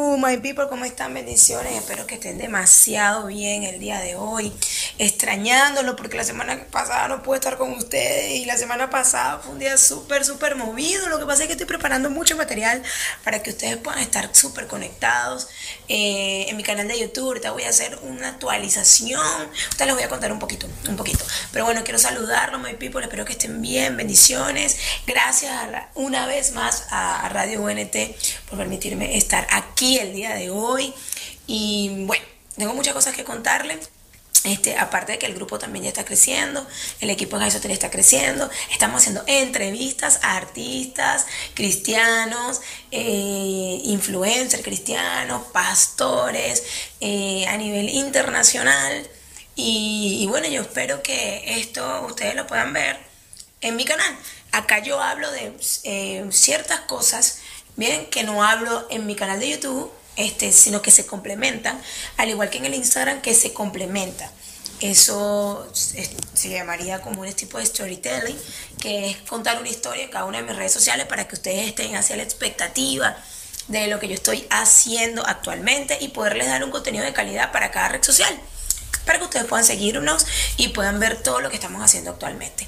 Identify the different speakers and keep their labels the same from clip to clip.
Speaker 1: my people, ¿cómo están? Bendiciones. Espero que estén demasiado bien el día de hoy. Extrañándolo porque la semana pasada no pude estar con ustedes y la semana pasada fue un día súper, súper movido. Lo que pasa es que estoy preparando mucho material para que ustedes puedan estar súper conectados. Eh, en mi canal de YouTube ahorita voy a hacer una actualización. Ahorita les voy a contar un poquito, un poquito. Pero bueno, quiero saludarlos, my people. Espero que estén bien. Bendiciones. Gracias una vez más a Radio UNT por permitirme estar aquí el día de hoy. Y bueno, tengo muchas cosas que contarle. Este, aparte de que el grupo también ya está creciendo, el equipo de Hotel está creciendo, estamos haciendo entrevistas a artistas cristianos, eh, influencers cristianos, pastores eh, a nivel internacional. Y, bueno, yo espero que esto ustedes lo puedan ver en mi canal. Acá yo hablo de eh, ciertas cosas Bien, que no hablo en mi canal de YouTube, este, sino que se complementan, al igual que en el Instagram, que se complementa. Eso se llamaría como un tipo de storytelling, que es contar una historia en cada una de mis redes sociales para que ustedes estén hacia la expectativa de lo que yo estoy haciendo actualmente y poderles dar un contenido de calidad para cada red social, para que ustedes puedan seguirnos y puedan ver todo lo que estamos haciendo actualmente.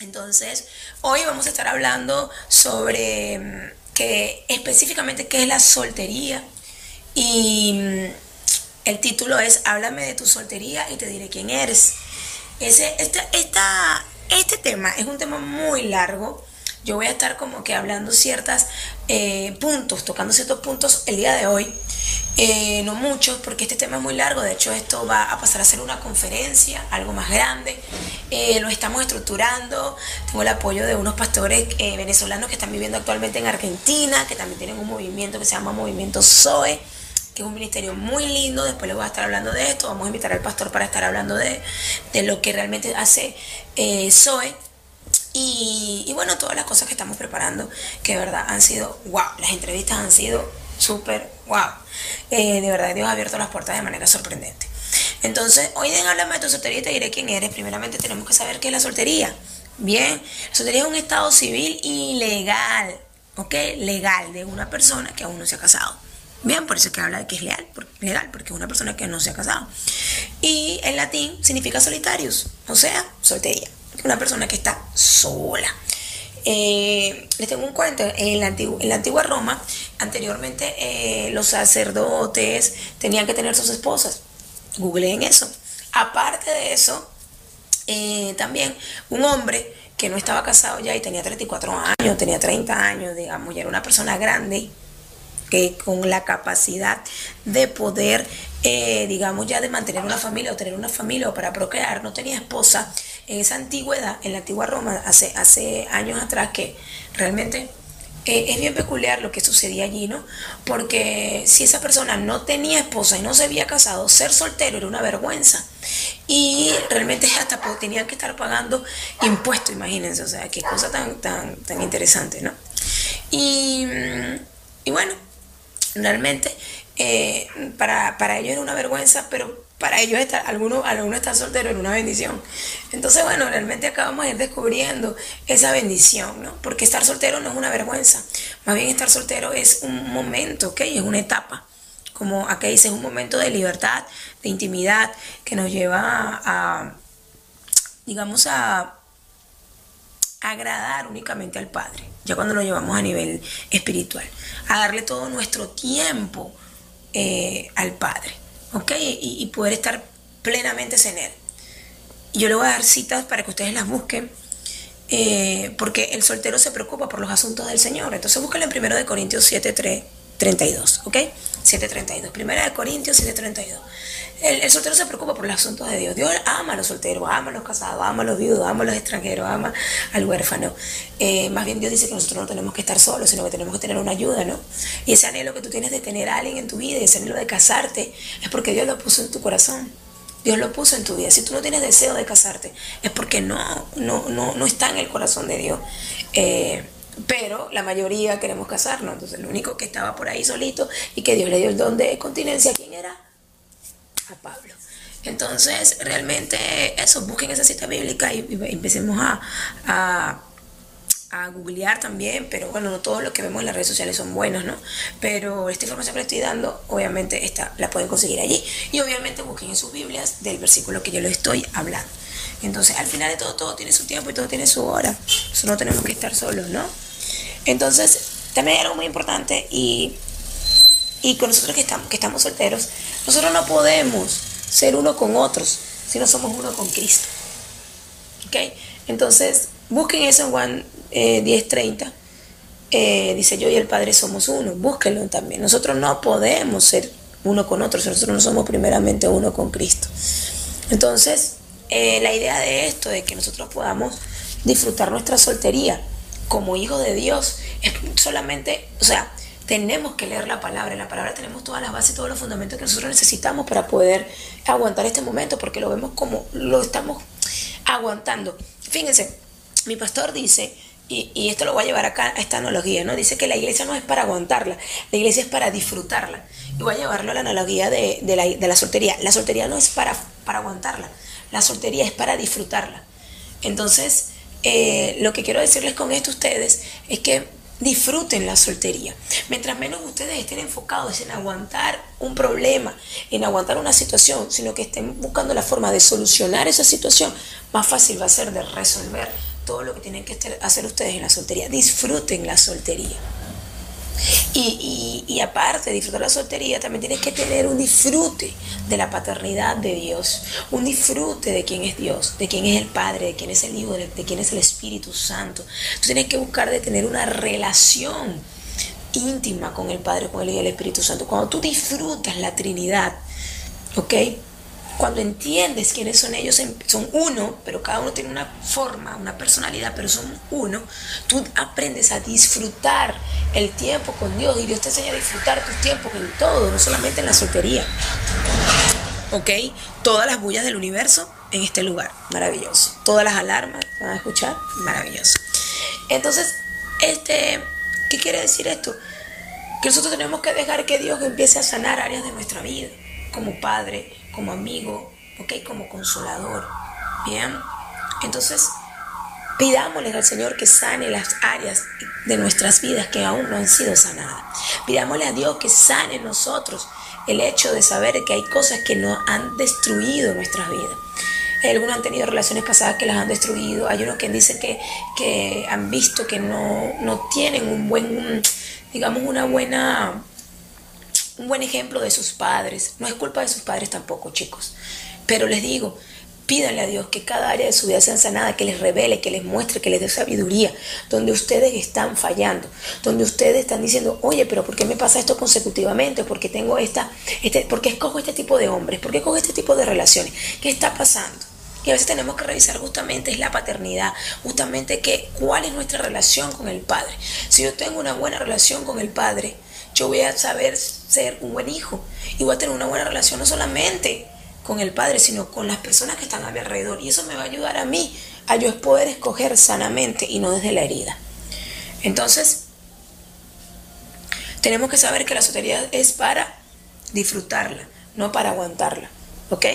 Speaker 1: Entonces, hoy vamos a estar hablando sobre mm, que específicamente qué es la soltería y mm, el título es Háblame de tu soltería y te diré quién eres. Ese, este, este tema es un tema muy largo. Yo voy a estar como que hablando ciertos eh, puntos, tocando ciertos puntos el día de hoy. Eh, no muchos, porque este tema es muy largo. De hecho, esto va a pasar a ser una conferencia, algo más grande. Eh, lo estamos estructurando. Tengo el apoyo de unos pastores eh, venezolanos que están viviendo actualmente en Argentina, que también tienen un movimiento que se llama Movimiento Zoe que es un ministerio muy lindo, después les voy a estar hablando de esto, vamos a invitar al pastor para estar hablando de, lo que realmente hace Zoe. Y, y, bueno, todas las cosas que estamos preparando, que de verdad han sido, wow, las entrevistas han sido súper, wow. Eh, de verdad, Dios ha abierto las puertas de manera sorprendente. Entonces, hoy en Háblame de tu soltería te diré quién eres. Primeramente tenemos que saber qué es la soltería. Bien, la soltería es un estado civil ilegal, ¿ok? Legal de una persona que aún no se ha casado. Bien, por eso es que habla de que es legal, legal, porque es una persona que no se ha casado. Y en latín significa solitarios, o sea, soltería. Una persona que está sola. Eh, les tengo un cuento. En la, en la antigua Roma, anteriormente eh, los sacerdotes tenían que tener sus esposas. Googleen eso. Aparte de eso, eh, también un hombre que no estaba casado ya y tenía 34 años, tenía 30 años, digamos, ya era una persona grande, que con la capacidad de poder, digamos, ya de mantener una familia o tener una familia o para procrear, no tenía esposa, en esa antigüedad, en la antigua Roma, hace años atrás, que realmente eh, es bien peculiar lo que sucedía allí, ¿no? Porque si esa persona no tenía esposa y no se había casado, ser soltero era una vergüenza. Y realmente hasta tenían que estar pagando impuestos, imagínense, o sea, qué cosa tan, tan, tan interesante, ¿no? Y, y bueno, realmente eh, para, para ellos era una vergüenza, pero para ellos estar, algunos, algunos estar solteros es una bendición. Entonces, bueno, realmente acabamos de ir descubriendo esa bendición, ¿no? Porque estar soltero no es una vergüenza. Más bien estar soltero es un momento, ¿ok? Es una etapa. Como acá dice, es un momento de libertad, de intimidad, que nos lleva a, digamos, a agradar únicamente al Padre, ya cuando lo llevamos a nivel espiritual, a darle todo nuestro tiempo eh, al Padre. Y, poder estar plenamente en Él. Yo le voy a dar citas para que ustedes las busquen, eh, porque el soltero se preocupa por los asuntos del Señor. Entonces búsquenlo en 1 de Corintios 7, 32, ¿ok? 7.32, 1 de Corintios 7.32. El, el, soltero se preocupa por los asuntos de Dios. Dios ama a los solteros, ama a los casados, ama a los viudos, ama a los extranjeros, ama al huérfano. Eh, más bien Dios dice que nosotros no tenemos que estar solos, sino que tenemos que tener una ayuda, ¿no? Y ese anhelo que tú tienes de tener a alguien en tu vida, ese anhelo de casarte, es porque Dios lo puso en tu corazón. Dios lo puso en tu vida. Si tú no tienes deseo de casarte, es porque no, no, no, no está en el corazón de Dios. Eh, pero la mayoría queremos casarnos. Entonces, el único que estaba por ahí solito y que Dios le dio el don de continencia, ¿quién era? a Pablo. Entonces, realmente eso, busquen esa cita bíblica y, empecemos a, a googlear también, pero bueno, no todo lo que vemos en las redes sociales son buenos, ¿no? Pero esta información que les estoy dando, obviamente esta la pueden conseguir allí. Y obviamente busquen en sus Biblias del versículo que yo les estoy hablando. Entonces, al final de todo, todo tiene su tiempo y todo tiene su hora. Eso no tenemos que estar solos, ¿no? Entonces, también hay algo muy importante y, y con nosotros que estamos, que estamos solteros, nosotros no podemos ser uno con otros si no somos uno con Cristo. ¿Ok? Entonces, busquen eso en Juan 10:30. Eh, eh, dice yo y el Padre somos uno. Búsquenlo también. Nosotros no podemos ser uno con otros. Nosotros no somos primeramente uno con Cristo. Entonces, eh, la idea de esto, de que nosotros podamos disfrutar nuestra soltería como hijos de Dios, es solamente, o sea, tenemos que leer la palabra. En la palabra tenemos todas las bases, todos los fundamentos que nosotros necesitamos para poder aguantar este momento, porque lo vemos como lo estamos aguantando. Fíjense, mi pastor dice, y, esto lo voy a llevar acá a esta analogía, ¿no? Dice que la iglesia no es para aguantarla, la iglesia es para disfrutarla. Y voy a llevarlo a la analogía de, la, soltería. La soltería no es para, para aguantarla, la soltería es para disfrutarla. Entonces, eh, lo que quiero decirles con esto a ustedes es que disfruten la soltería. Mientras menos ustedes estén enfocados en aguantar un problema, en aguantar una situación, sino que estén buscando la forma de solucionar esa situación, más fácil va a ser de resolver todo lo que tienen que hacer ustedes en la soltería. Disfruten la soltería. Y, aparte de disfrutar la soltería, también tienes que tener un disfrute de la paternidad de Dios, un disfrute de quién es Dios, de quién es el Padre, de quién es el Hijo, de, quién es el Espíritu Santo. Tú tienes que buscar de tener una relación íntima con el Padre, con el Hijo y el Espíritu Santo. Cuando tú disfrutas la Trinidad, ¿ok? Cuando entiendes quiénes son ellos, son uno, pero cada uno tiene una forma, una personalidad, pero son uno, tú aprendes a disfrutar el tiempo con Dios y Dios te enseña a disfrutar tus tiempos en todo, no solamente en la soltería. ¿Ok? Todas las bullas del universo en este lugar, maravilloso. Todas las alarmas, ¿van a escuchar? Maravilloso. Entonces, este, ¿qué quiere decir esto? Que nosotros tenemos que dejar que Dios empiece a sanar áreas de nuestra vida, como padre, como amigo, ¿ok? Como consolador. Bien. Entonces, pidámosle al Señor que sane las áreas de nuestras vidas que aún no han sido sanadas. Pidámosle a Dios que sane nosotros el hecho de saber que hay cosas que nos han destruido nuestras vidas. Algunos han tenido relaciones pasadas que las han destruido. Hay unos que dicen que, que han visto que no, no tienen un buen, digamos, una buena un buen ejemplo de sus padres. No es culpa de sus padres tampoco, chicos. Pero les digo, pídanle a Dios que cada área de su vida sea sanada, que les revele, que les muestre, que les dé sabiduría, donde ustedes están fallando, donde ustedes están diciendo, oye, pero ¿por qué me pasa esto consecutivamente? ¿Por qué tengo esta, este, por qué escojo este tipo de hombres? ¿Por qué escojo este tipo de relaciones? ¿Qué está pasando? Y a veces tenemos que revisar justamente es la paternidad, justamente que, cuál es nuestra relación con el Padre. Si yo tengo una buena relación con el Padre, yo voy a saber ser un buen hijo y voy a tener una buena relación no solamente con el Padre, sino con las personas que están a mi alrededor. Y eso me va a ayudar a mí a yo poder escoger sanamente y no desde la herida. Entonces, tenemos que saber que la soltería es para disfrutarla, no para aguantarla. ¿Ok?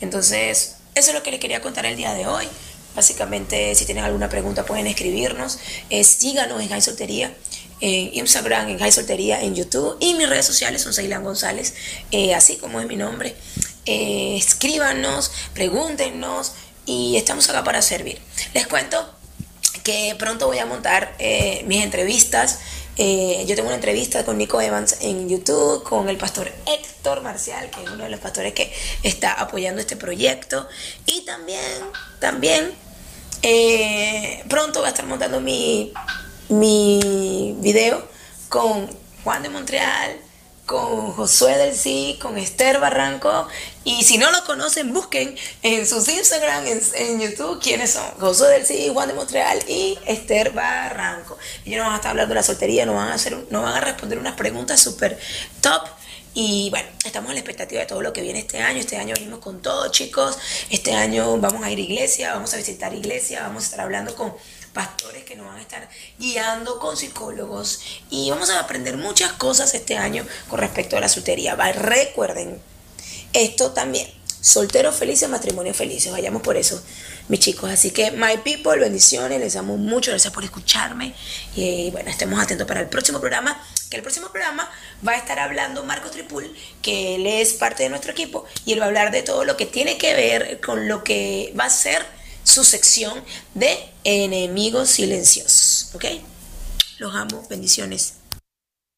Speaker 1: Entonces, eso es lo que les quería contar el día de hoy. Básicamente, si tienen alguna pregunta, pueden escribirnos. Eh, síganos en High Soltería en Instagram, en High Soltería, en YouTube y mis redes sociales son Ceylan González, eh, así como es mi nombre. Eh, escríbanos, pregúntenos y estamos acá para servir. Les cuento que pronto voy a montar eh, mis entrevistas. yo tengo una entrevista con Nico Evans en YouTube, con el pastor Héctor Marcial, que es uno de los pastores que está apoyando este proyecto. Y también, también, pronto voy a estar montando mi mi video con Juan de Montreal, con Josué del Sí, con Esther Barranco. Y si no lo conocen, busquen en sus Instagram, en, YouTube, quiénes son. Josué del Sí, Juan de Montreal y Esther Barranco. Ellos nos van a estar hablando de la soltería, nos van a, hacer, nos van a responder unas preguntas súper top. Y bueno, estamos en la expectativa de todo lo que viene este año. Este año venimos con todo, chicos. Este año vamos a ir a iglesia, vamos a visitar iglesia, vamos a estar hablando con pastores que nos van a estar guiando con psicólogos y vamos a aprender muchas cosas este año con respecto a la soltería. Recuerden, esto también Solteros felices, matrimonios felices. Vayamos por eso, mis chicos. Así que, my people, bendiciones. Les amo mucho. Gracias por escucharme. Y bueno, estemos atentos para el próximo programa. Que el próximo programa va a estar hablando Marco Tripul, que él es parte de nuestro equipo. Y él va a hablar de todo lo que tiene que ver con lo que va a ser su sección de enemigos silenciosos. ¿Ok? Los amo. Bendiciones.